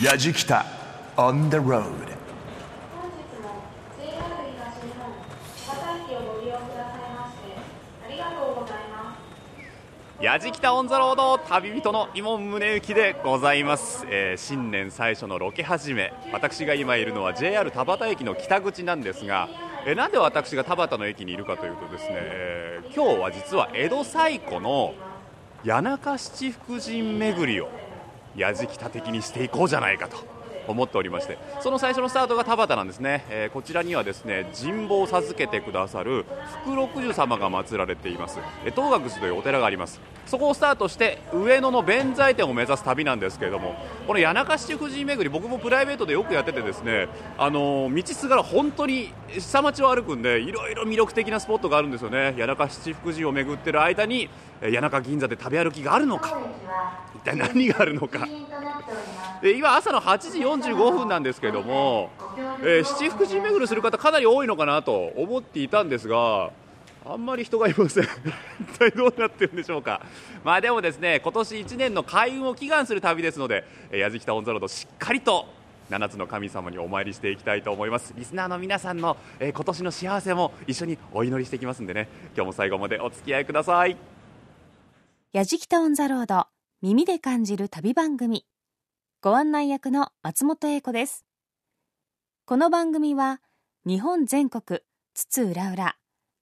やじきた on the road. 本日も JR 東日本千葉駅をご利用くださいましてありがとうございます。やじきたオンザロード旅人の伊門宗行でございます、えー新年最初のロケ始め。私が今いるのは JR 田端駅の北口なんですが、えーなんで私が田端の駅にいるかというとですね、えー今日は実は江戸最古の谷中七福神巡りをやじきた的にしていこうじゃないかと。思っておりましてその最初のスタートが田端なんですね、えーこちらにはですね神保を授けてくださる福六十様が祀られています。え東岳寺というお寺があります。そこをスタートして上野の弁財天を目指す旅なんですけれどもこの谷中七福神巡り僕もプライベートでよくやっててですねあのー道すがら本当に下町を歩くんでいろいろ魅力的なスポットがあるんですよね。谷中七福神を巡ってる間にえ谷中銀座で食べ歩きがあるのか一体何があるのか。今朝の8時45分なんですけれども、えー七福神巡りする方かなり多いのかなと思っていたんですがあんまり人がいません。一体どうなってるんでしょうか。まあでもですね今年1年の開運を祈願する旅ですのでえやじきたオンザロードしっかりと7つの神様にお参りしていきたいと思います。リスナーの皆さんの、えー今年の幸せも一緒にお祈りしていきますんでね。今日も最後までお付き合いください。やじきたオンザロード耳で感じる旅番組。ご案内役の松本英子です。この番組は日本全国津々浦々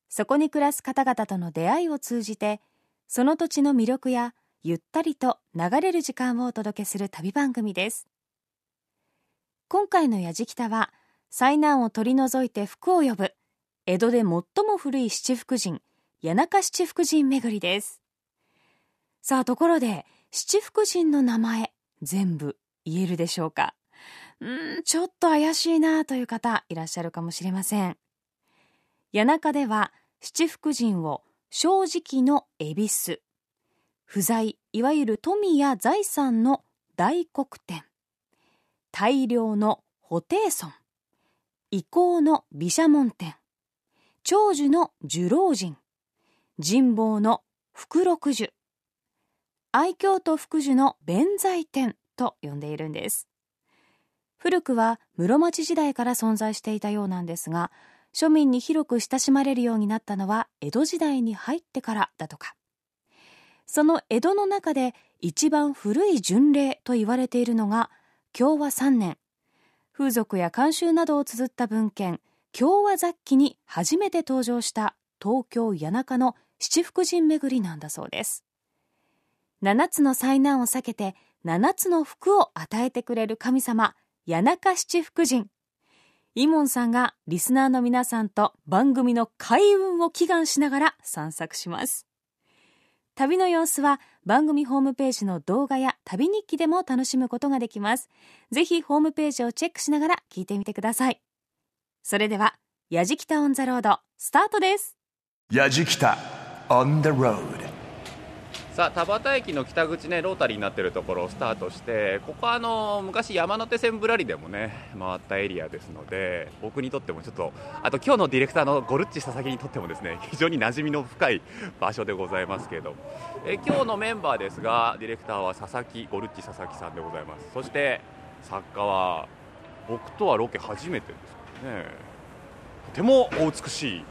そこに暮らす方々との出会いを通じてその土地の魅力やゆったりと流れる時間をお届けする旅番組です。今回のやじきたは災難を取り除いて福を呼ぶ江戸で最も古い七福神谷中七福神巡りです。さあところで七福神の名前全部言えるでしょうか？うんちょっと怪しいなという方いらっしゃるかもしれません。谷中では七福神を正直の恵比寿。不在いわゆる富や財産の大黒天。大量の布袋尊遺構の毘沙門天。長寿の寿老人。神保の福六寿。愛嬌と福寿の弁財天。と呼んでいるんです。古くは室町時代から存在していたようなんですが庶民に広く親しまれるようになったのは江戸時代に入ってからだとか。その江戸の中で一番古い巡礼と言われているのが共和3年。風俗や慣習などを綴った文献共和雑記に初めて登場した東京谷中の七福神巡りなんだそうです。7つの災難を避けて7つの福を与えてくれる神様谷中七福神。イモンさんがリスナーの皆さんと番組の開運を祈願しながら散策します。旅の様子は番組ホームページの動画や旅日記でも楽しむことができます。ぜひホームページをチェックしながら聞いてみてください。それではやじきたオンザロードスタートです。やじきた on the road さ田端駅の北口ねロータリーになってるところをスタートしてここはあの昔山手線ぶらりでもね回ったエリアですので僕にとってもちょっとあと今日のディレクターのゴルッチ佐々木にとってもですね非常に馴染みの深い場所でございますけれど。え今日のメンバーですがディレクターは佐々木ゴルッチ佐々木さんでございます。そして作家は僕とはロケ初めてですね。とてもお美しい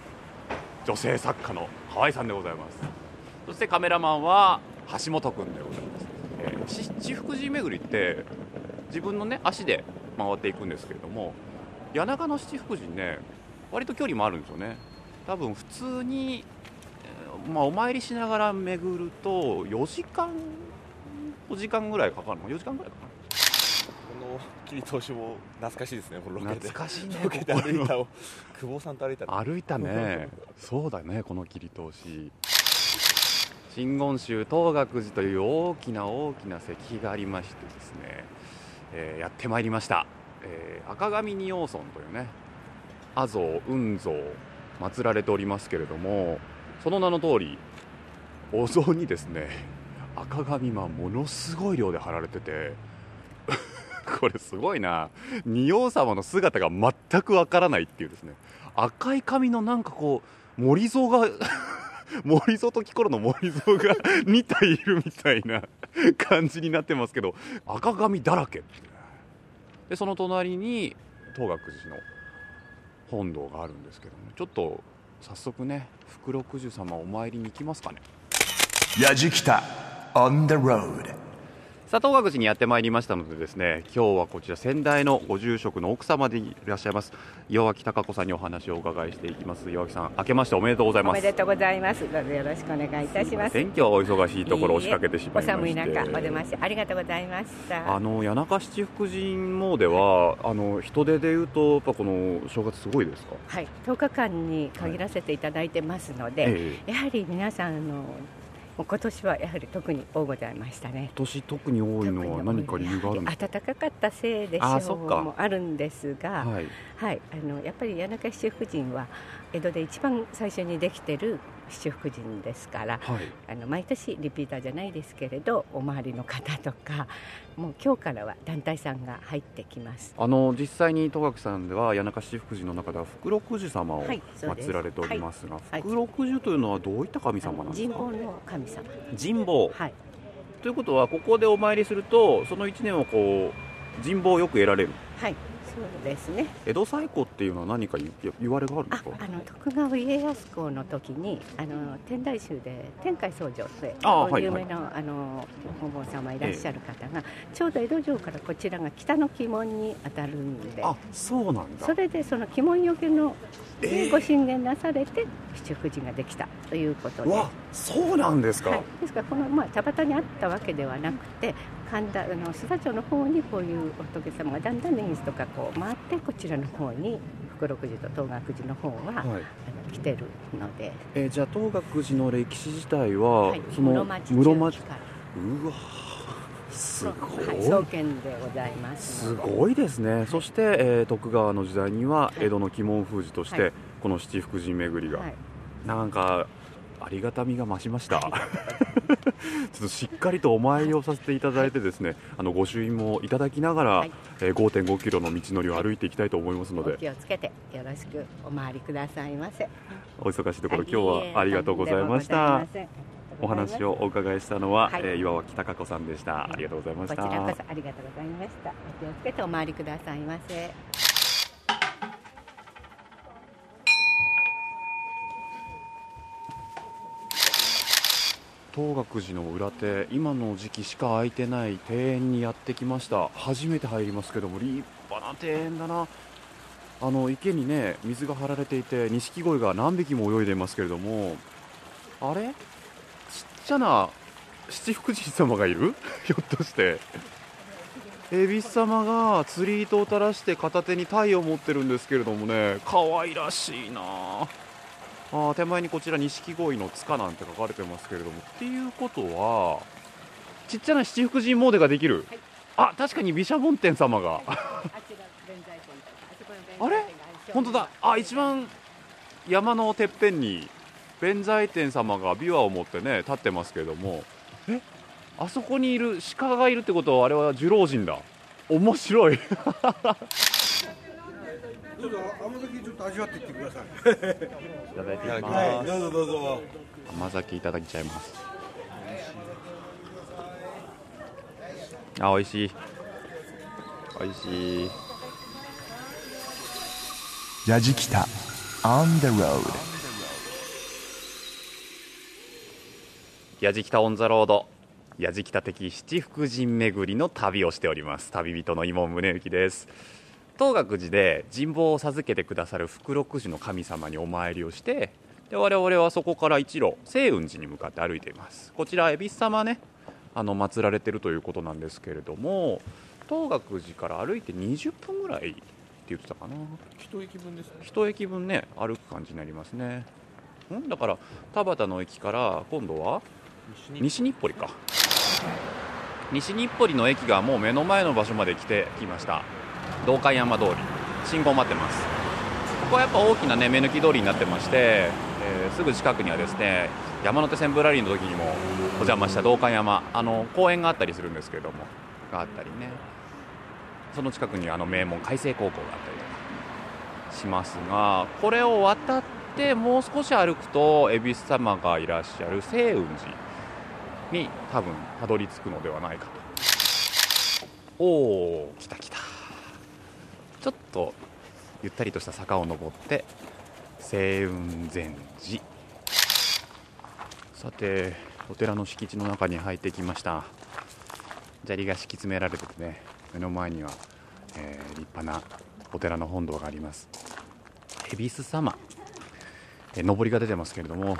女性作家の河合さんでございます。そしてカメラマンは橋本君でございます、えーし七福神巡りって自分のね足で回っていくんですけれども谷中の七福神ね割と距離もあるんですよね。多分普通に、えーまあ、お参りしながら巡ると4時間5時間ぐらいかかるの4時間ぐらいかな？この切り通しも懐かしいですね、このロケで。懐かしいねロケで歩いた、久保さんと歩いたの。歩いたね。そうだねこの切り通し真言宗東岳寺という大きな大きな石碑がありましてですね、えーやってまいりました、えー赤神仁王尊というね阿蔵雲蔵祀られておりますけれどもその名の通りお像にですね赤紙がものすごい量で貼られてて これすごいな。仁王様の姿が全くわからないっていうですね赤い髪のなんかこう森蔵が 森蔵とキコロの森蔵が2体いるみたいな感じになってますけど赤髪だらけでその隣に東岳寺の本堂があるんですけどもちょっと早速ね福六十様お参りに行きますかね。やじきた on the road さあ東岳寺にやってまいりましたのでですね今日はこちら先代のご住職の奥様でいらっしゃいます岩脇貴子さんにお話をお伺いしていきます。岩脇さん明けましておめでとうございおます。めでとうございます。どうぞよろしくお願いいたします。天気はお忙しいところ押しかけてしまいまして。お寒い中お出ましありがとうございました。あの谷中七福神詣はあの人手でいうとやっぱこの正月すごいですか？はい、10日間に限らせていただいてますので、ええ。やはり皆さんあのもう今年はやはり特に多ございましたね。今年特に多いのは何か理由があるんですか？暖かかったせいでしょうもあるんですが、はい。はい、あのやっぱり谷中七福神は江戸で一番最初にできてる七福神ですから、はい。あの毎年リピーターじゃないですけれどお周りの方とかもう今日からは団体さんが入ってきます。あの実際に戸垣さんでは谷中七福神の中では福六寿様を祀られておりますが、はい。福六寿というのはどういった神様なんですか？神保の神様。神保。はい。ということはここでお参りするとその1年をこう神保をよく得られる。はいそうですね。江戸最古っていうのは何か言言われがあるんですか？ああの徳川家康公の時にあの天台宗で天海僧正であはい有名な、あのお坊様いらっしゃる方が、ちょうど江戸城からこちらが北の鬼門に当たるんで。あそうなんだ。それでその鬼門よけのえーご神殿なされて七福神ができたということで、うわそうなんですか、はい、ですからこの、まあ、田端にあったわけではなくて神田あの須田町の方にこういう仏様がだんだん年月とかこう回ってこちらの方に福禄寺と東岳寺の方は、あはい。の来てるので、えーじゃあ東岳寺の歴史自体は、はい、その室町室町うわすごい、はい、創建でございます。すごいですね、そして、えー徳川の時代にははい。江戸の鬼門封じとして、はい。この七福神巡りが、はい。なんかありがたみが増しました、ちょっとしっかりとお参りをさせていただいてですね、あの御朱印もいただきながら、はい。えー5.5キロの道のりを歩いていきたいと思いますのおで気をつけてよろしくお回りくださいませ。お忙しいところ、はい今日はありがとうございました。お話をお伺いしたのは、はい。えー岩脇貴子さんでした。ありがとうございました。こちらこそありがとうございました。お気をつけてお回りくださいませ東岳寺の裏手今の時期しか開いてない庭園にやってきました。初めて入りますけども立派な庭園だな。あの池にね水が張られていて錦鯉が何匹も泳いでいますけれどもあれ？ちっちゃな七福神様がいる？ひょっとして。恵比寿様が釣り糸を垂らして片手に鯛を持ってるんですけれどもね可愛らしいな。あー手前にこちら錦鯉の塚なんて書かれてますけれども。っていうことはちっちゃな七福神詣ができる、あ確かに毘沙門天様が。あれ？本当だ。あ一番山のてっぺんに弁財天様が琵琶を持ってね立ってますけれども。え？あそこにいる鹿がいるってことはあれは寿老人だ。面白い どうぞ甘酒ちょっと味わっていってください。いただいていきます、どうぞどうぞ。甘酒いただきちゃいます。あ美味しい。美味しい。やじきた on the road. やじきたオンザロードやじきた的七福神巡りの旅をしております。旅人の今宗行です東岳寺で神保を授けてくださる福禄寺の神様にお参りをしてで我々はそこから一路清雲寺に向かって歩いています。こちら恵比寿様ね。あの祀られてるということなんですけれども東岳寺から歩いて20分ぐらいって言ってたかな。一駅分ですね。一駅分ね歩く感じになりますね。んだから田端の駅から今度は西日暮里か。西日暮里の駅がもう目の前の場所まで来てきました道館山通り。信号待ってます。ここはやっぱ大きなね目抜き通りになってまして、えーすぐ近くにはですね山手線ぶらりの時にもお邪魔した道館山あの公園があったりするんですけれどもがあったりね。その近くにあの名門海星高校があったりとかしますがこれを渡ってもう少し歩くと恵比寿様がいらっしゃる清雲寺に多分たどり着くのではないかと。おお来た来た。ちょっとゆったりとした坂を登って清雲禅寺。さてお寺の敷地の中に入ってきました。砂利が敷き詰められててね目の前には、えー立派なお寺の本堂があります。恵比寿様。えー上りが出てますけれども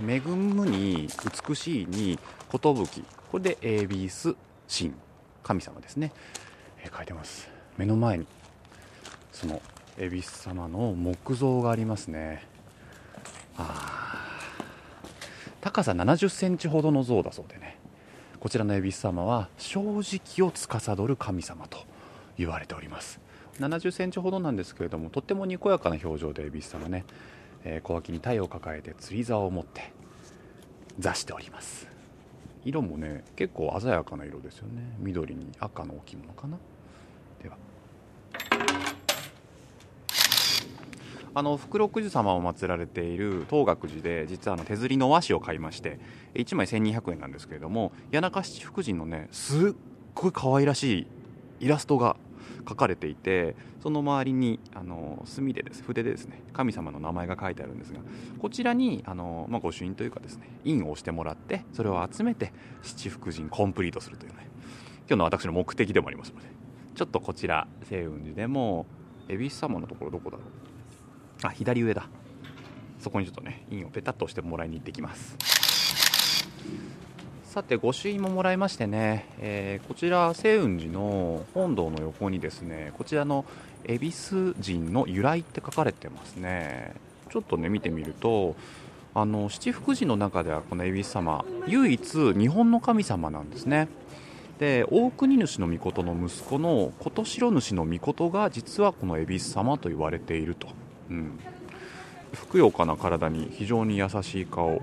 恵むに美しいに寿。これで恵比寿神。神様ですね、えー書いてます。目の前に。その恵比寿様の木像がありますね。あ高さ70センチほどの像だそうでね。こちらの恵比寿様は正直を司る神様と言われております。70センチほどなんですけれどもとってもにこやかな表情で恵比寿様ね、えー小脇に鯛を抱えて釣り竿を持って座しております。色もね結構鮮やかな色ですよね。緑に赤の置物かな。では。あの福禄寿様を祀られている東岳寺で実はあの手刷りの和紙を買いまして1枚1200円なんですけれども谷中七福神のねすっごい可愛らしいイラストが描かれていてその周りにあの墨でです筆でですね神様の名前が書いてあるんですがこちらにあの、まあ、御朱印というかですね印を押してもらってそれを集めて七福神コンプリートするというね今日の私の目的でもありますのでちょっとこちら清雲寺でも恵比寿様のところどこだろう？あ左上だ。そこにちょっとね印をペタッと押してもらいに行ってきます。さて御朱印ももらいましてね、えーこちら清雲寺の本堂の横にですねこちらの恵比寿神の由来って書かれてますね。ちょっとね見てみるとあの七福神の中ではこの恵比寿様唯一日本の神様なんですね。で大国主の命の息子の琴城主の命が実はこの恵比寿様と言われていると、うん、ふくよかな体に非常に優しい顔。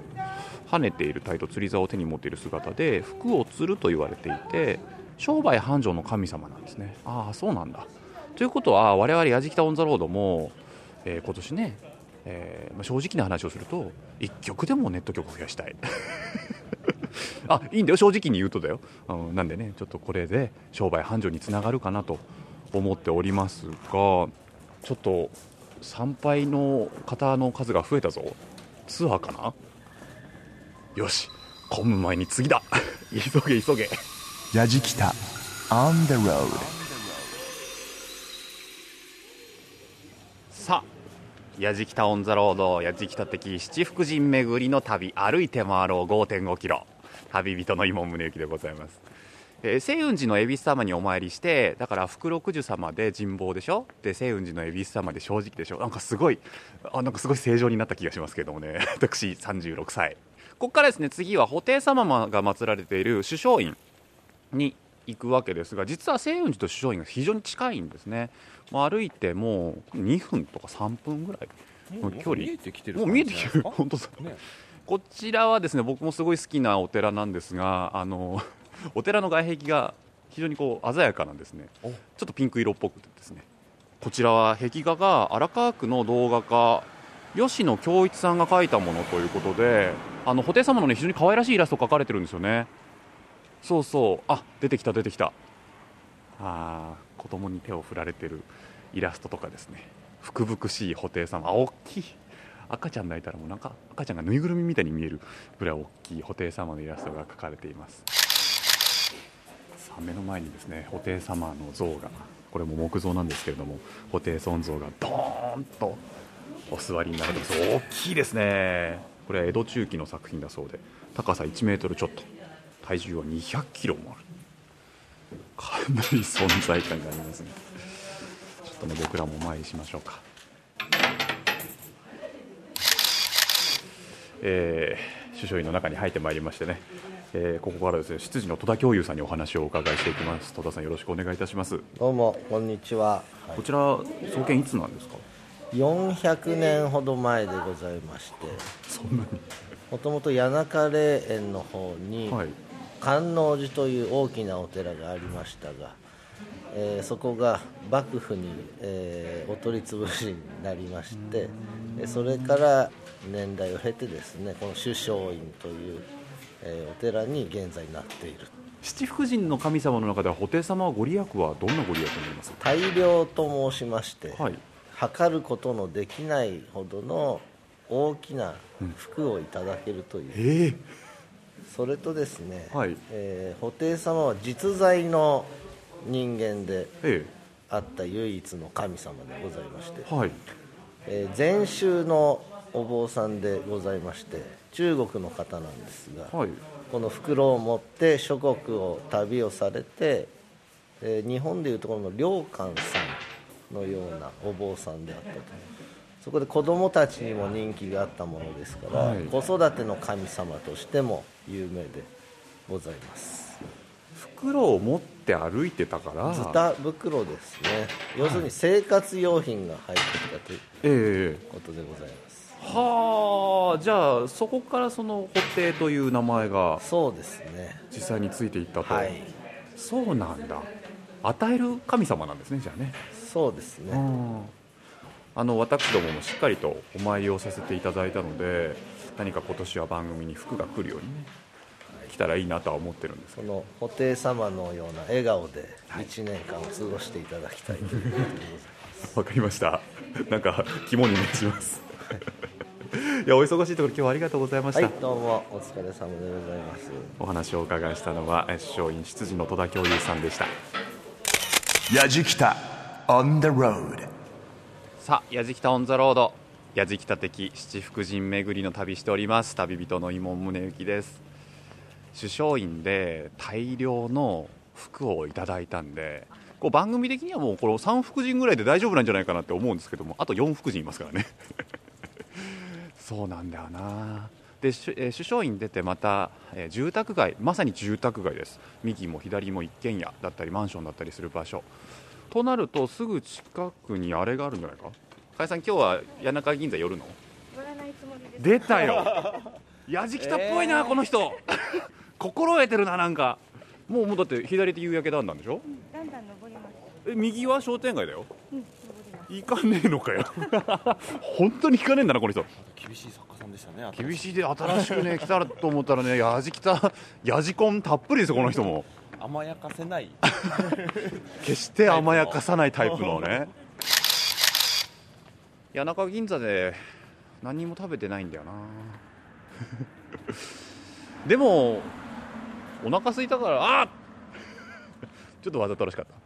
跳ねている体と釣り竿を手に持っている姿で福を釣ると言われていて商売繁盛の神様なんですね。ああそうなんだ。ということは我々やじきた On the Road も、えー今年ね、えーまあ正直な話をすると1局でもネット局増やしたい。あいいんだよ。正直に言うとだよ、うん、なんでねちょっとこれで商売繁盛につながるかなと思っておりますがちょっと参拝の方の数が増えたぞ。ツアーかな？よし混む前に次だ。急げ急げ。やじきた。On the road さあやじきた On the Road。やじきた的七福神巡りの旅。歩いて回ろう。5.5キロ。旅人の今宗行でございます、えー清雲寺の恵比寿様にお参りしてだから福禄寿様で人望でしょ？で清雲寺の恵比寿様で正直でしょ？なんかすごいあなんかすごい正常になった気がしますけどもね。私36歳。ここからですね次は布袋様が祀られている首相院に行くわけですが実は清雲寺と首相院が非常に近いんですね、まあ、歩いてもう2分とか3分ぐらい。の距離。見えてきてるもう見えてきてる。感本当ね。こちらはですね僕もすごい好きなお寺なんですがあのお寺の外壁が非常にこう鮮やかなんですね。ちょおっとピンク色っぽくてですね。こちらは壁画が荒川区の動画家吉野恭一さんが描いたものということであの布袋様のね非常に可愛らしいイラスト描かれてるんですよね。そうそう。あ出てきた出てきた。あー子供に手を振られてるイラストとかですね。福々しい布袋様。あ大きい。赤ちゃん抱いたらもうなんか赤ちゃんがぬいぐるみみたいに見えるぐらい大きい布袋様のイラストが描かれています目の前にですね布袋様の像がこれも木像なんですけれども布袋尊像がドーンとお座りになられてます大きいですね。これは江戸中期の作品だそうで高さ1メートルちょっと体重は200キロもある。かなり存在感がありますね。ちょっとね僕らもお参りしましょうか。えー首相院の中に入ってまいりましてね、えーここからですね執事の戸田教諭さんにお話をお伺いしていきます。戸田さんよろしくお願いいたします。どうもこんにちは、こちら創建いつなんですか？400年ほど前でございまして。そんなに。もともと谷中霊園の方に、はい。観音寺という大きなお寺がありましたが、えーそこが幕府に、えーお取り潰しになりましてでそれから年代を経てですねこの首相院という、えーお寺に現在なっている。七福神の神様の中では布袋様はご利益はどんなご利益になりますか？大量と申しまして、はい。測ることのできないほどの大きな服をいただけるという、ええ。それとですね、はい。えー布袋様は実在の人間でえあった唯一の神様でございまして、えはい。えー禅宗のお坊さんでございまして中国の方なんですが、はい。この袋を持って諸国を旅をされて、えー日本でいうところの良寛さんのようなお坊さんであったと。そこで子供たちにも人気があったものですから、はい。子育ての神様としても有名でございます。袋を持って歩いてたから。ズタ袋ですね。要するに生活用品が入ってきたというええことでございます。はあじゃあそこからその布袋という名前がそうですね。実際についていったと、はい。そうなんだ。与える神様なんですねじゃあね。そうですね。あの私どももしっかりとお参りをさせていただいたので何か今年は番組に服が来るようにね来たらいいなとは思ってるんですその布袋様のような笑顔で1年間を過ごしていただきたいということでござい かりました。なんか肝に銘じますいやお忙しいところ今日はありがとうございました、はい、どうもお疲れ様でございます。お話をお伺いしたのはえ首相院執事の戸田教友さんでした。やじきた on the road. さあやじきたオンザロードやじきた的七福神巡りの旅しております。旅人の伊門宗行です。首相院で大量の服をいただいたんでこう番組的にはもうこの3福神ぐらいで大丈夫なんじゃないかなって思うんですけどもあと4福神いますからねそうなんだよな。でえー首相院出てまた、えー住宅街まさに住宅街です。右も左も一軒家だったりマンションだったりする場所。となるとすぐ近くにあれがあるんじゃないか？加谷さん今日は谷中銀座寄るの？出たよ。やじきたっぽいな、この人。心得てるななんか。もうもうだって左手夕焼けだんだんでしょ？だんだん登ります。え右は商店街だよ。うん。行かねえのかよ。本当に行かねえんだなこの人。厳しい作家さんでしたね厳しいで新しくね来たらと思ったらねやじきた。やじコンたっぷりですよこの人も。甘やかせない。決して甘やかさないタイプのね。谷中銀座で何にも食べてないんだよなでもお腹空いたからあちょっとわざとらしかった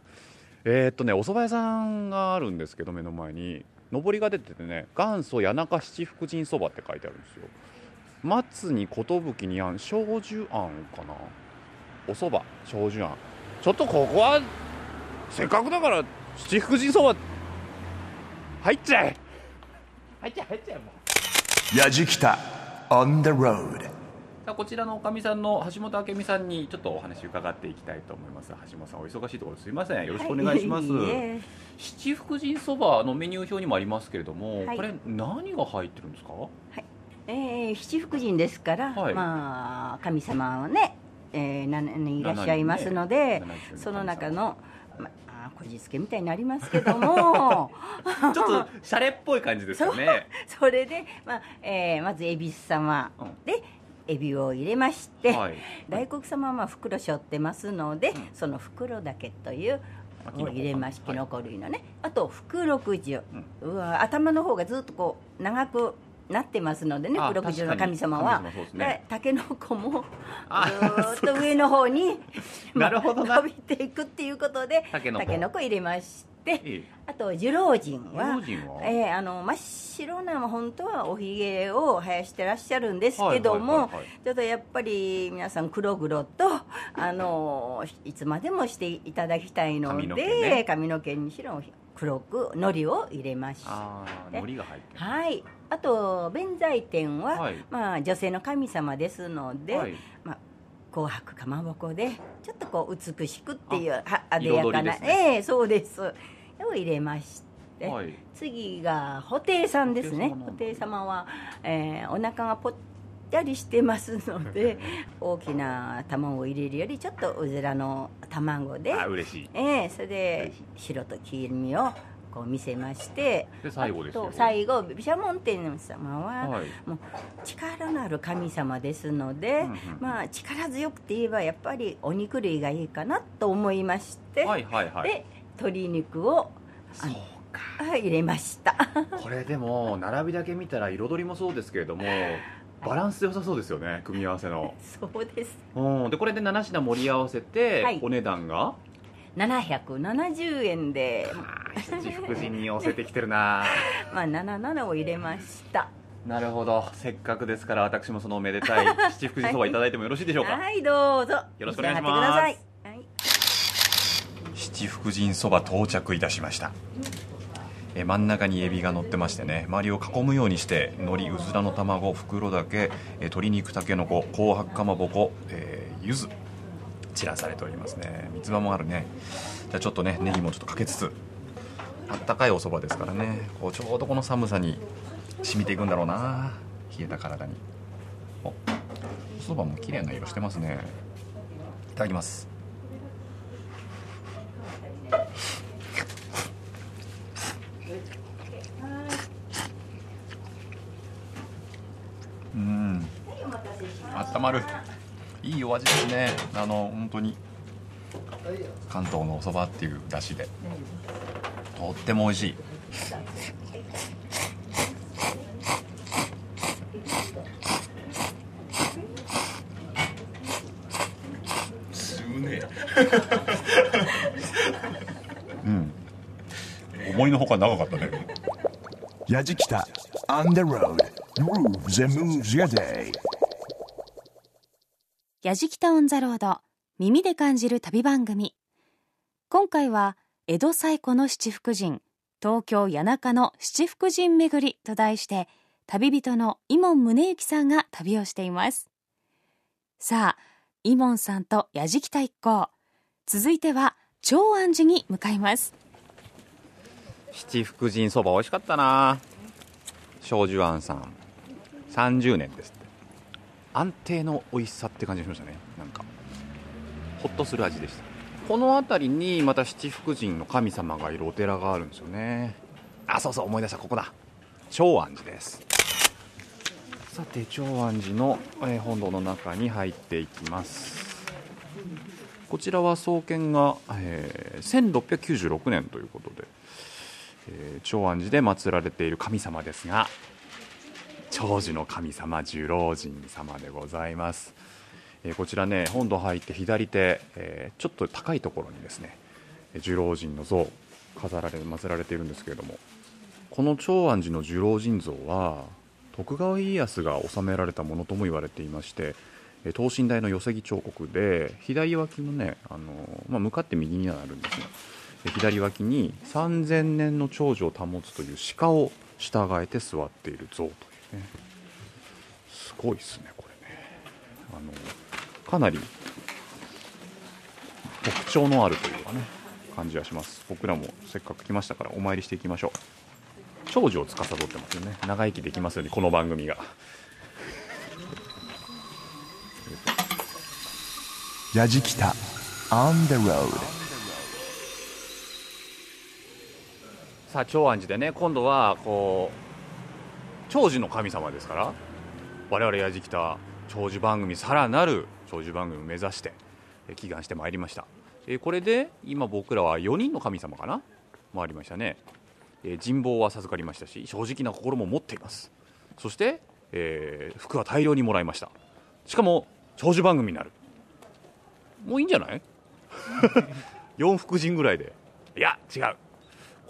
えーっとねお蕎麦屋さんがあるんですけど目の前に。上りが出ててね元祖谷中七福神そばって書いてあるんですよ。松に寿にあん焼寿あんかな。お蕎麦焼寿あんちょっとここはせっかくだから七福神そば入っちゃえ。入っちゃえ入っちゃえもう。やじきた on the road こちらのおかみさんの橋本明美さんにちょっとお話伺っていきたいと思います。橋本さんお忙しいところすいません。よろしくお願いします、はい七福神そばのメニュー表にもありますけれども、はい。これ何が入ってるんですか？えー、七福神ですから、はい。まあ神様はね、えー、7人いらっしゃいますので、その中の、まあ、こじつけみたいになりますけども。ちょっとシャレっぽい感じですよね。それで、まあえーまず恵比寿様で、エビを入れまして、はい。大黒様はまあ袋背負ってますので、その袋だけというを入れましきのこ類のね、あと袋くじゅうわ頭の方がずっとこう長くなってますのでねあ袋くじゅうの神様は。たけのこもずっと上の方に 伸びていくっていうことでたけのこ入れましていいあと寿老人はえーあの真っ白な本当はおひげを生やしてらっしゃるんですけども、ちょっとやっぱり皆さん黒々とあのいつまでもしていただきたいの髪の毛でね。髪の毛にしろ黒く海苔を入れましてる。はい。あと弁財天は、はい。まあ、女性の神様ですので、はい。まあ、紅白かまぼこでちょっとこう美しくっていうはあで彩やかな、ね。ええそうです。を入れまして、はい。次が布袋さんですね。布布袋様は、えーお腹がぽったりしてますので 大きな卵を入れるよりちょっとうずらの卵であ嬉しい。ええそれで白と黄身をこう見せましてで最後です最後毘沙門天様は、はい。もう力のある神様ですので、うんうんまあ、力強くて言えばやっぱりお肉類がいいかなと思いまして、はいはいはい。で鶏肉をあのあ入れました。これでも並びだけ見たら彩りもそうですけれどもバランス良さそうですよね組み合わせの。そうです。うん。でこれで7品盛り合わせて、はい。お値段が？770円で、七福神に寄せてきてるな。まあ、77を入れました。なるほど。せっかくですから私もそのおめでたい 七福神そばいただいてもよろしいでしょうか、はいどうぞ。よろしくお願いします。はい。七福神そば到着いたしました。え真ん中にエビが乗ってましてね周りを囲むようにして海苔うずらの卵袋だけえ鶏肉たけのこ紅白かまぼこ、えー、柚子散らされておりますね。三つ葉もあるね。じゃあちょっとねネギもちょっとかけつつあったかいお蕎麦ですからね。こうちょうどこの寒さに染みていくんだろうな。冷えた体に。おお蕎麦も綺麗な色してますね。いただきます。うん。あったまる。いいお味ですね。あの本当に。関東のお蕎麦っていう出汁で。とっても美味しい。すね。うん。思いのほか長かったね。Yajikita on the road. Grooves and moves your day. やじきたオンザロード耳で感じる旅番組。今回は江戸最古の七福神東京谷中の七福神巡りと題して旅人の伊門宗行さんが旅をしています。さあ伊門さんとやじきた一行続いては長安寺に向かいます。七福神そば美味しかったな。庄寿庵さん。30年です安定の美味しさって感じがしましたね。なんか。ほっとする味でした。この辺りにまた七福神の神様がいるお寺があるんですよね。あそうそう思い出したここだ。長安寺です。さて長安寺の、本堂の中に入っていきます。こちらは創建が、えー1696年ということでえー長安寺で祀られている神様ですが長寿の神様寿老神様でございます、えーこちらね本堂入って左手、えーちょっと高いところにですね寿老神の像飾られ祀られているんですけれどもこの長安寺の寿老神像は徳川家康が治められたものとも言われていまして等身大の寄木彫刻で左脇のね、あのまあ、向かって右にはなるんですが左脇に3000年の長寿を保つという鹿を従えて座っている像という。ねすごいですねこれね。あのかなり特徴のあるというかね感じはします。僕らもせっかく来ましたからお参りしていきましょう。長寿を司ってますよね。長生きできますようにこの番組が。on the road. さあ長安寺でね今度はこう長寿の神様ですから我々やじきた長寿番組さらなる長寿番組を目指して祈願してまいりました。これで今僕らは4人の神様かな？回りましたね、人望は授かりましたし正直な心も持っています。そして、えー服は大量にもらいました。しかも長寿番組になる。もういいんじゃない？4福神ぐらいで。いや違う。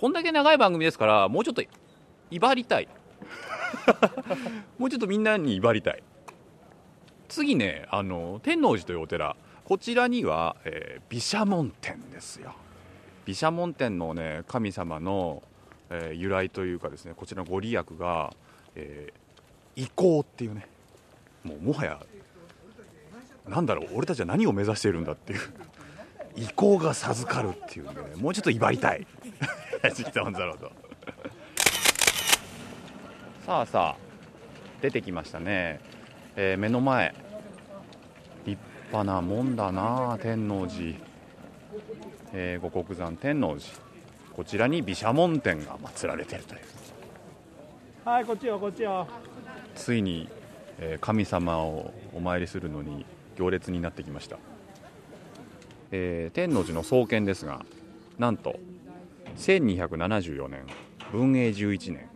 こんだけ長い番組ですからもうちょっと威張りたい。もうちょっとみんなに威張りたい。次ねあの天王寺というお寺。こちらには、え毘沙門天ですよ。毘沙門天のね神様の、えー由来というかですねこちらのご利益が、えー、意向っていうね。もうもはやなんだろう俺たちは何を目指しているんだっていう。意向が授かるっていうね。もうちょっと威張りたい。実はオンザロードさあさあ出てきましたね、えー目の前。立派なもんだな天王寺、えー五穀山天王寺。こちらに毘沙門天が祀られているという。はいこっちよこっちよ。ついに、えー神様をお参りするのに行列になってきました、えー天王寺の創建ですがなんと1274年文永11年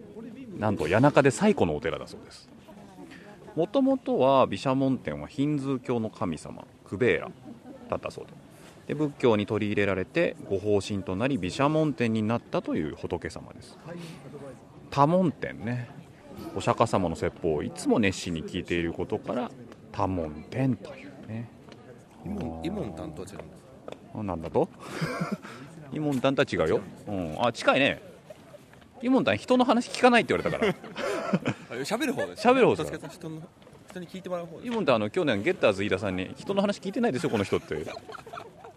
なんと谷中で最古のお寺だそうです。もともとは毘沙門天はヒンズー教の神様クベーラだったそうで。で仏教に取り入れられてご方針となり毘沙門天になったという仏様です。多聞天ね。お釈迦様の説法をいつも熱心に聞いていることから多聞天というね。イモン担当は違うんですあなんだと？イモンは違うよ、うん、あ近いねイモンタン人の話聞かないって言われたから。あ 喋る方です喋る方です人の人に聞いてもらう方です。イモンタンあの去年ゲッターズ飯田さんに人の話聞いてないですよこの人って。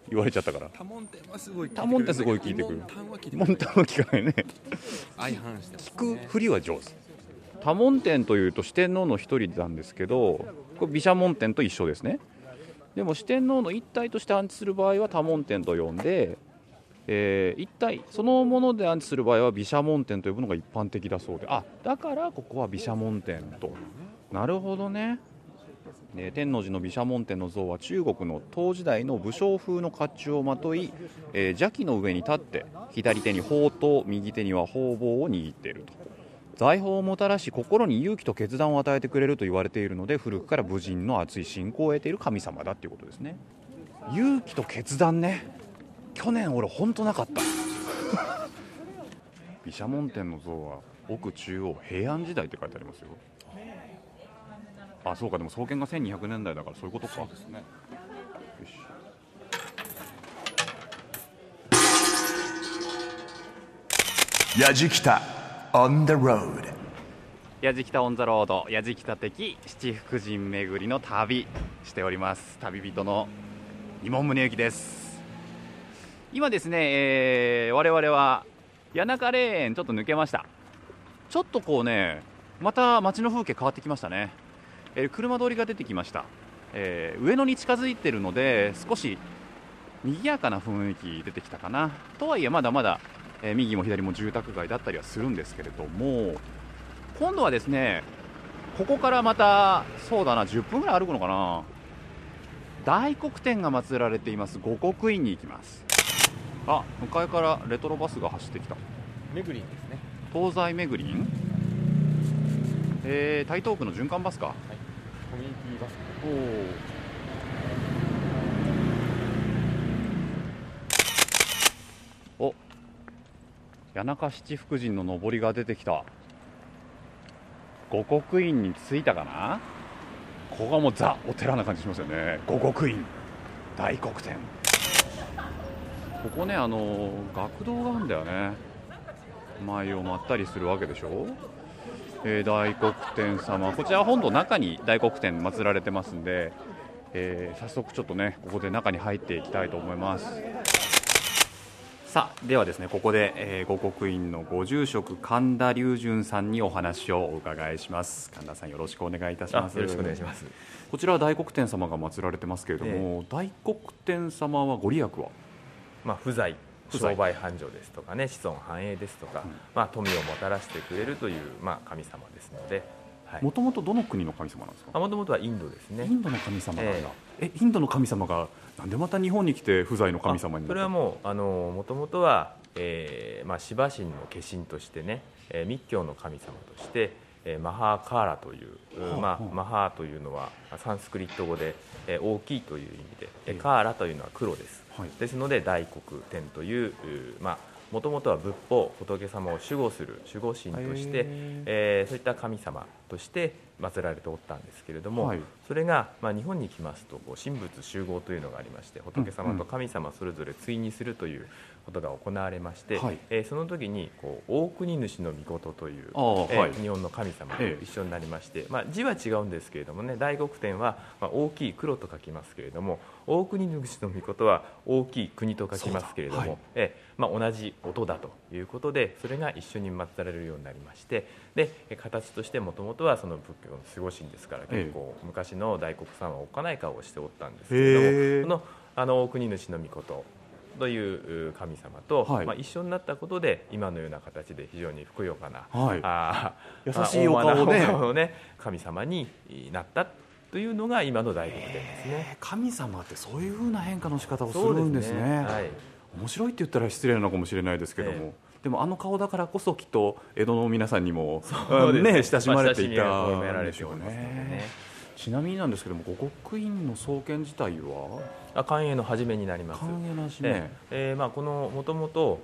言われちゃったから。多聞天はすごい多聞天すごい聞いてくるイモンタンは聞いてくモンタンは聞かないね。相反してます聞くふりは上手多聞天というと四天王の一人なんですけどこれ毘沙門天と一緒ですね。でも四天王の一体として安置する場合は多聞天と呼んで、えー一体そのもので安置する場合は毘沙門天と呼ぶのが一般的だそうで。あだからここは毘沙門天と。なるほどね。ね天王寺の毘沙門天の像は中国の唐時代の武将風の甲冑をまとい、えー邪気の上に立って左手に宝刀右手には宝棒を握っていると。財宝をもたらし心に勇気と決断を与えてくれると言われているので古くから武人の熱い信仰を得ている神様だっていうことですね。勇気と決断ね。去年俺本当なかった。毘沙門天の像は奥中央平安時代って書いてありますよ。あそうかでも創建が1200年代だからそういうことか。そうですね。よし。やじきた on the road. やじきたオンザロードやじきた的七福神巡りの旅しております。旅人の今宗行です今ですね、えー我々は谷中霊園ちょっと抜けました。ちょっとこうねまた街の風景変わってきましたね、えー車通りが出てきました、えー上野に近づいてるので少し賑やかな雰囲気出てきたかな。とはいえまだまだ、えー右も左も住宅街だったりはするんですけれども今度はですねここからまたそうだな10分ぐらい歩くのかな。大黒天が祀られています五国院に行きます。あ向かいからレトロバスが走ってきた。めぐりんですね。東西巡りんえー、台東区の循環バスか。コミュニティバス。おお。谷中七福神の上りが出てきた。五国院に着いたかな？ここがもうザお寺な感じしますよね。五国院。大黒天ここねあの学童があるんだよね。舞を舞ったりするわけでしょ、えー大黒天様。こちらは本堂の中に大黒天祀られてますんで、えー早速ちょっとねここで中に入っていきたいと思います。さあではですねここで、えー、五国院のご住職神田隆順さんにお話をお伺いします。神田さんよろしくお願いいたします。あよろしくお願いします。こちらは大黒天様が祀られてますけれども、大黒天様はご利益は？まあ、不在商売繁盛ですとかね子孫繁栄ですとか、まあ、富をもたらしてくれるという、まあ、神様ですのでもともとどの国の神様なんですか？もともとはインドですね。インドの神様なんだ、ええ。インドの神様がなんでまた日本に来て不在の神様にそれはもうあのもともとは、えーまあ、シバ神の化身としてね、えー密教の神様として、えーマハーカーラという、はあまあはあマハーというのはサンスクリット語で、えー大きいという意味で、えーカーラというのは黒です、はい。ですので大黒天というまあもともとは仏法仏様を守護する守護神として、えーそういった神様として祀られておったんですけれども、はい。それが、まあ、日本に来ますとこう神仏集合というのがありまして仏様と神様それぞれ対にするということが行われまして、はい。えーその時にこう大国主の御事という、えーはい。日本の神様とええ。一緒になりまして、まあ、字は違うんですけれどもね大黒天は、まあ、大きい黒と書きますけれども大国主の御事は大きい国と書きますけれども、はい。ええまあ、同じ音だということでそれが一緒に祀られるようになりましてでえ形としてもともとはその仏教の守護神ですからええ。結構昔の大黒さんはおっかない顔をしておったんですけれどもへえ。そのあの大国主の御事という神様と、はい。まあ、一緒になったことで今のような形で非常にふくよかな、はい。あー優しいお顔をね。おね神様になったというのが今の大黒天ですね。神様ってそういうふうな変化の仕方をするそうですね。んですね。はい。面白いって言ったら失礼なのかもしれないですけども、でもあの顔だからこそきっと江戸の皆さんにも、ね、親しまれていたんでしょうねちなみになんですけども五国院の創建自体は？あ寛永の初めになります。寛永の初め。ええ。えーまあこのもともと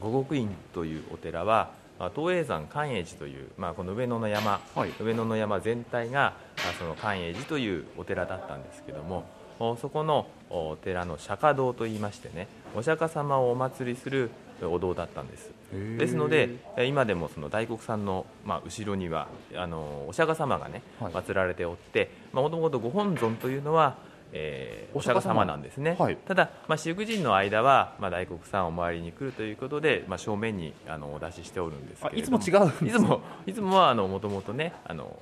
五国院というお寺は、まあ、東叡山寛永寺という、まあ、この上野の山、上野の山全体があその寛永寺というお寺だったんですけどもおそこのお寺の釈迦堂といいましてねお釈迦様をお祭りするお堂だったんです。ーですのでえ今でもその大黒さんの、まあ、後ろにはあのお釈迦様がね、はい。祀られておってもともとご本尊というのは、えーおお釈迦様なんですね、はい。ただ、まあ、私服人の間は、まあ、大黒さんを周りに来るということで、まあ、正面にあのお出ししておるんですけれども。あいつも違うんですね。いつもいつもはもともとねあの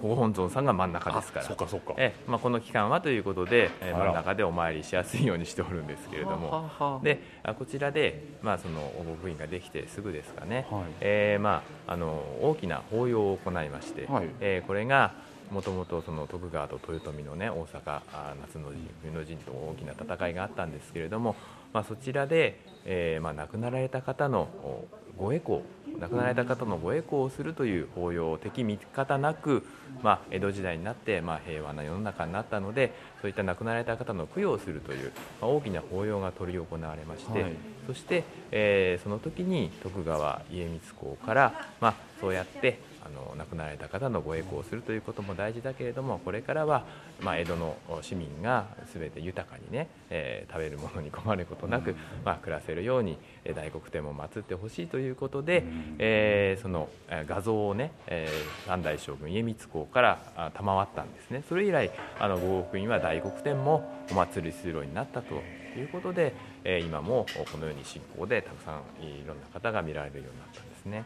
ご本尊さんが真ん中ですから。あそうかそうか。えまあ、この期間はということで、え真ん中でお参りしやすいようにしておるんですけれども。であこちらで、まあ、そのお牧院ができてすぐですかね、はい。えーまあ、あの大きな法要を行いまして、はい。えーこれがもともとその徳川と豊臣の、ね、大阪あ夏の陣冬の陣と大きな戦いがあったんですけれども、まあ、そちらで、えーまあ、亡くなられた方のおご栄光亡くなられた方のご栄光をするという法要を敵味方なく、まあ、江戸時代になって、まあ、平和な世の中になったのでそういった亡くなられた方の供養をするという、まあ、大きな法要が執り行われまして、はい。そして、えーその時に徳川家光公から、まあ、そうやってあの亡くなられた方のご栄光をするということも大事だけれどもこれからは、まあ、江戸の市民が全て豊かにね、えー食べるものに困ることなく、まあ、暮らせるようにえー大黒天も祀ってほしいということで、えーそのえー画像をね、えー三代将軍家光公からあ賜ったんですね。それ以来あの五国院は大黒天もお祭りするようになったということで、えー今もこのように信仰でたくさんいろんな方が見られるようになったんですね。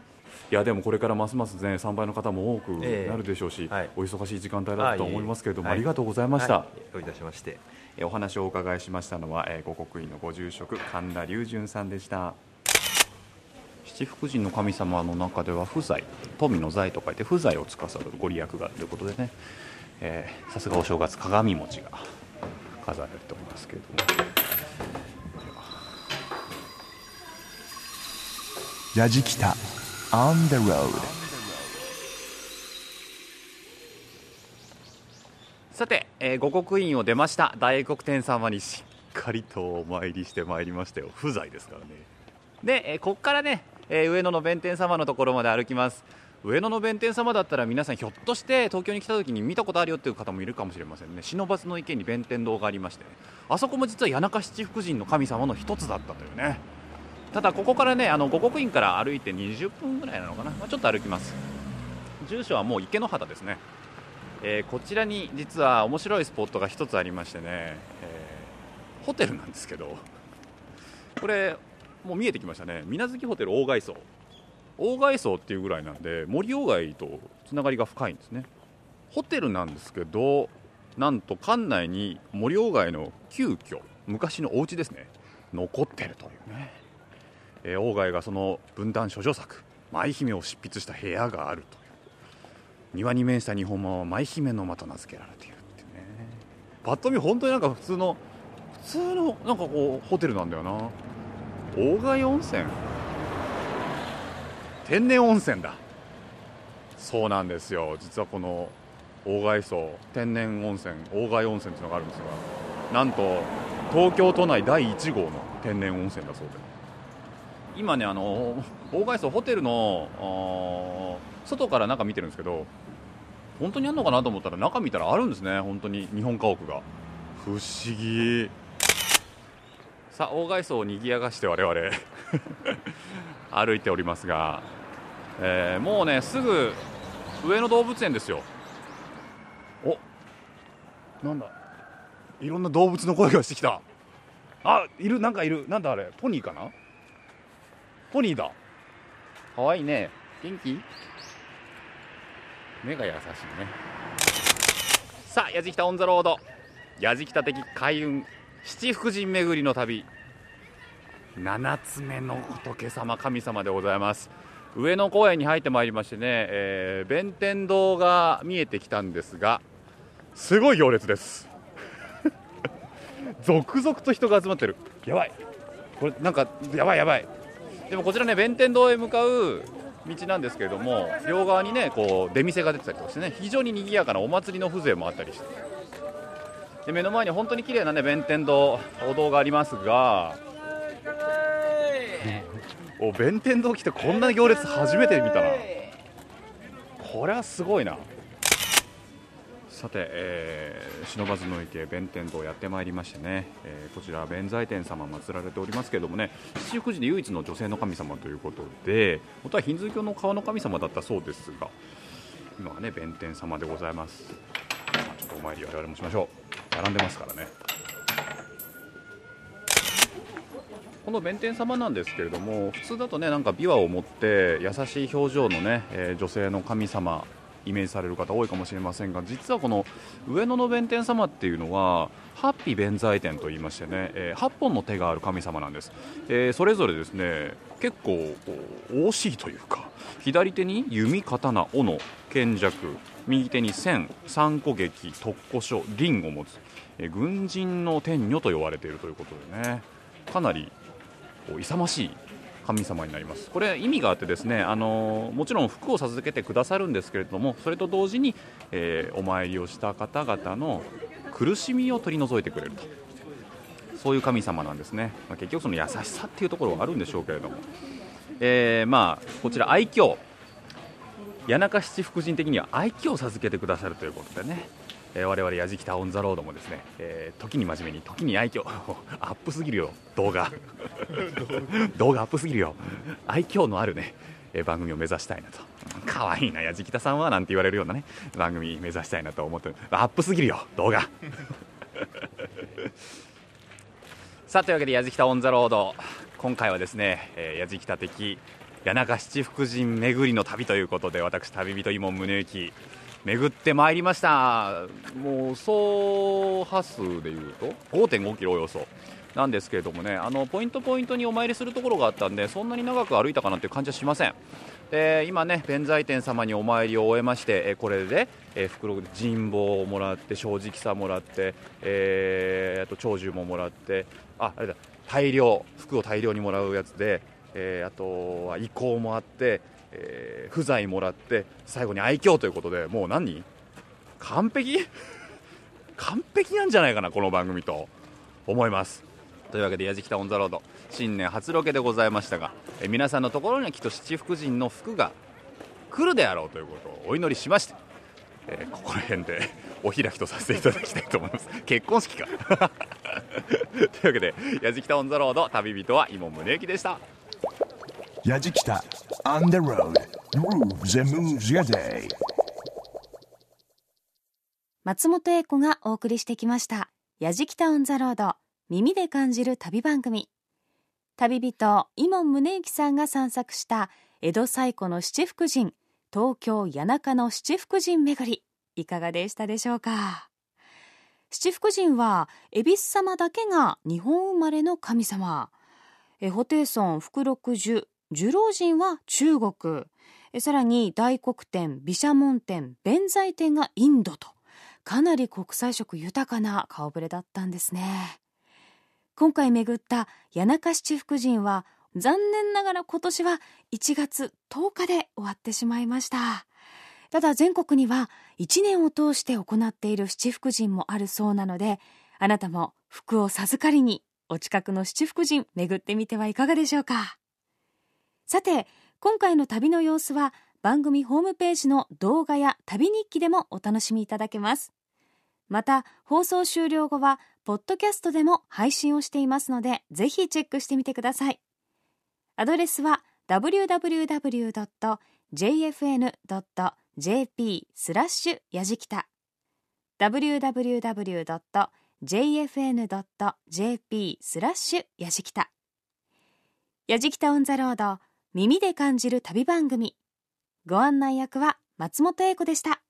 いやでもこれからますますね3倍の方も多くええ。なるでしょうし、はい。お忙しい時間帯だと思いますけれども、あい。えいえありがとうございました、はい。どういたしまして。えお話をお伺いしましたのは、えー、五国院のご住職神田隆順さんでした。七福神の神様の中では不在。富の財と書いて不在を司るご利益があるということでね。えーさすがお正月鏡餅が飾られておりますけれども。やじきた On the road. さて、えー五国院を出ました。大黒天様にしっかりとお参りしてまいりましたよ。不在ですからね。で、えーここからね、えー上野の弁天様のところまで歩きます。上野の弁天様だったら皆さんひょっとして東京に来た時に見たことあるよっていう方もいるかもしれませんね。不忍の池に弁天堂がありまして、ね、あそこも実は谷中七福神の神様の一つだったというねただここからねあの五国院から歩いて20分ぐらいなのかな、まあ、ちょっと歩きます。住所はもう池の畑ですね。えーこちらに実は面白いスポットが一つありましてね、えーホテルなんですけど。これもう見えてきましたね。水無月ホテル大外荘。大外荘っていうぐらいなんで森鴎外とつながりが深いんですね。ホテルなんですけどなんと館内に森鴎外の旧居昔のお家ですね。残ってるというね、えー外がその分断処女作「舞姫」を執筆した部屋があると。いう庭に面した日本間は舞姫の間と名付けられているっていうね。パッと見本当になんか普通の普通のなんかこうホテルなんだよな。大貝温泉。天然温泉だ。そうなんですよ。実はこの大貝荘天然温泉大貝温泉っていうのがあるんですがなんと東京都内第1号の天然温泉だそうで。今ねあの大貝荘ホテルの外から中見てるんですけど本当にあるのかなと思ったら中見たらあるんですね本当に日本家屋が。不思議。さあ大貝荘を賑やかして我々。歩いておりますが、えーもうねすぐ上野動物園ですよ。おなんだ。いろんな動物の声がしてきた。あいるなんかいる。なんだあれ。ポニーかな？ポニーだ。かわいいね。元気？目が優しいね。さあやじきた on the road。やじきた的開運。七福神巡りの旅。7つ目の仏様神様でございます。上野公園に入ってまいりましてね、えー、弁天堂が見えてきたんですがすごい行列です。続々と人が集まってる。やばい。これなんかやばいやばい。でもこちらね弁天堂へ向かう道なんですけれども両側にねこう出店が出てたりとかしてね非常に賑やかなお祭りの風情もあったりして。で目の前に本当に綺麗なね弁天堂お堂がありますがお弁天堂来てこんな行列初めて見たな。これはすごいなさて、えー、忍ばずの池弁天堂やってまいりましてね、えー、こちら弁財天様祀られておりますけれどもね七福神で唯一の女性の神様ということで本当はヒンズー教の川の神様だったそうですが今はね弁天様でございます、まあ、ちょっとお参り我々もしましょう。並んでますからね。この弁天様なんですけれども普通だとねなんか琵琶を持って優しい表情のね、えー、女性の神様イメージされる方多いかもしれませんが実はこの上野の弁天様っていうのはハッピー弁財天と言いましてね、えー、8本の手がある神様なんです、えー、それぞれですね結構惜しいというか左手に弓刀斧剣弱右手に線三個撃特攻書輪を持つ、えー、軍人の天女と呼ばれているということでねかなり勇ましい神様になります。これ意味があってですねあのもちろん福を授けてくださるんですけれどもそれと同時に、えー、お参りをした方々の苦しみを取り除いてくれると。そういう神様なんですね、まあ、結局その優しさっていうところはあるんでしょうけれども、えー、まあこちら愛嬌。谷中七福神的には愛嬌を授けてくださるということでね。えー、我々やじきた on the road もですね、えー、時に真面目に時に愛嬌 アップすぎるよ動画。動画アップすぎるよ。愛嬌のあるね、えー、番組を目指したいなと。可愛いなやじきたさんはなんて言われるようなね番組目指したいなと思って。アップすぎるよ動画。さあというわけでやじきた on the road。今回はですね、えー、やじきた的谷中七福神巡りの旅ということで私旅人井門宗之。巡ってまいりました。もう総波数でいうと5.5キロおよそ。なんですけれどもねあのポイントポイントにお参りするところがあったんでそんなに長く歩いたかなという感じはしません。で今ね弁財天様にお参りを終えましてえこれでえ袋で神保をもらって正直さもらって、えー、あと長寿ももらってああれだ大量服を大量にもらうやつで、えー、あとは遺構もあってえー、不在もらって最後に愛嬌ということでもう何完璧？完璧なんじゃないかなこの番組と。思います。というわけで「やじきた on the road」新年初ロケでございましたが、えー、皆さんのところにはきっと七福神の福が来るであろうということをお祈りしまして、えー、ここら辺で お開きとさせていただきたいと思います。結婚式か。というわけで「やじきた on the road」旅人は井門宗之でした。やじきた。On the road. Grooves and moves your day. 松本英子がお送りしてきました。やじきたオンザロード。耳で感じる旅番組。旅人伊門宗行さんが散策した江戸最古の七福神。東京谷中の七福神巡り。いかがでしたでしょうか？七福神は恵比寿様だけが日本生まれの神様。ホテイソン福禄寿寿老人は中国。さらに大黒天毘沙門天弁財天がインドとかなり国際色豊かな顔ぶれだったんですね。今回巡った谷中七福神は残念ながら今年は1月10日で終わってしまいました。ただ全国には1年を通して行っている七福神もあるそうなのであなたも福を授かりにお近くの七福神巡ってみてはいかがでしょうか。さて今回の旅の様子は番組ホームページの動画や旅日記でもお楽しみいただけます。また放送終了後はポッドキャストでも配信をしていますのでぜひチェックしてみてください。アドレスは www.jfn.jp スラッシュやじきた。www.jfn.jp スラッシュやじきた。やじきたオンザロード。耳で感じる旅番組。ご案内役は松本英子でした。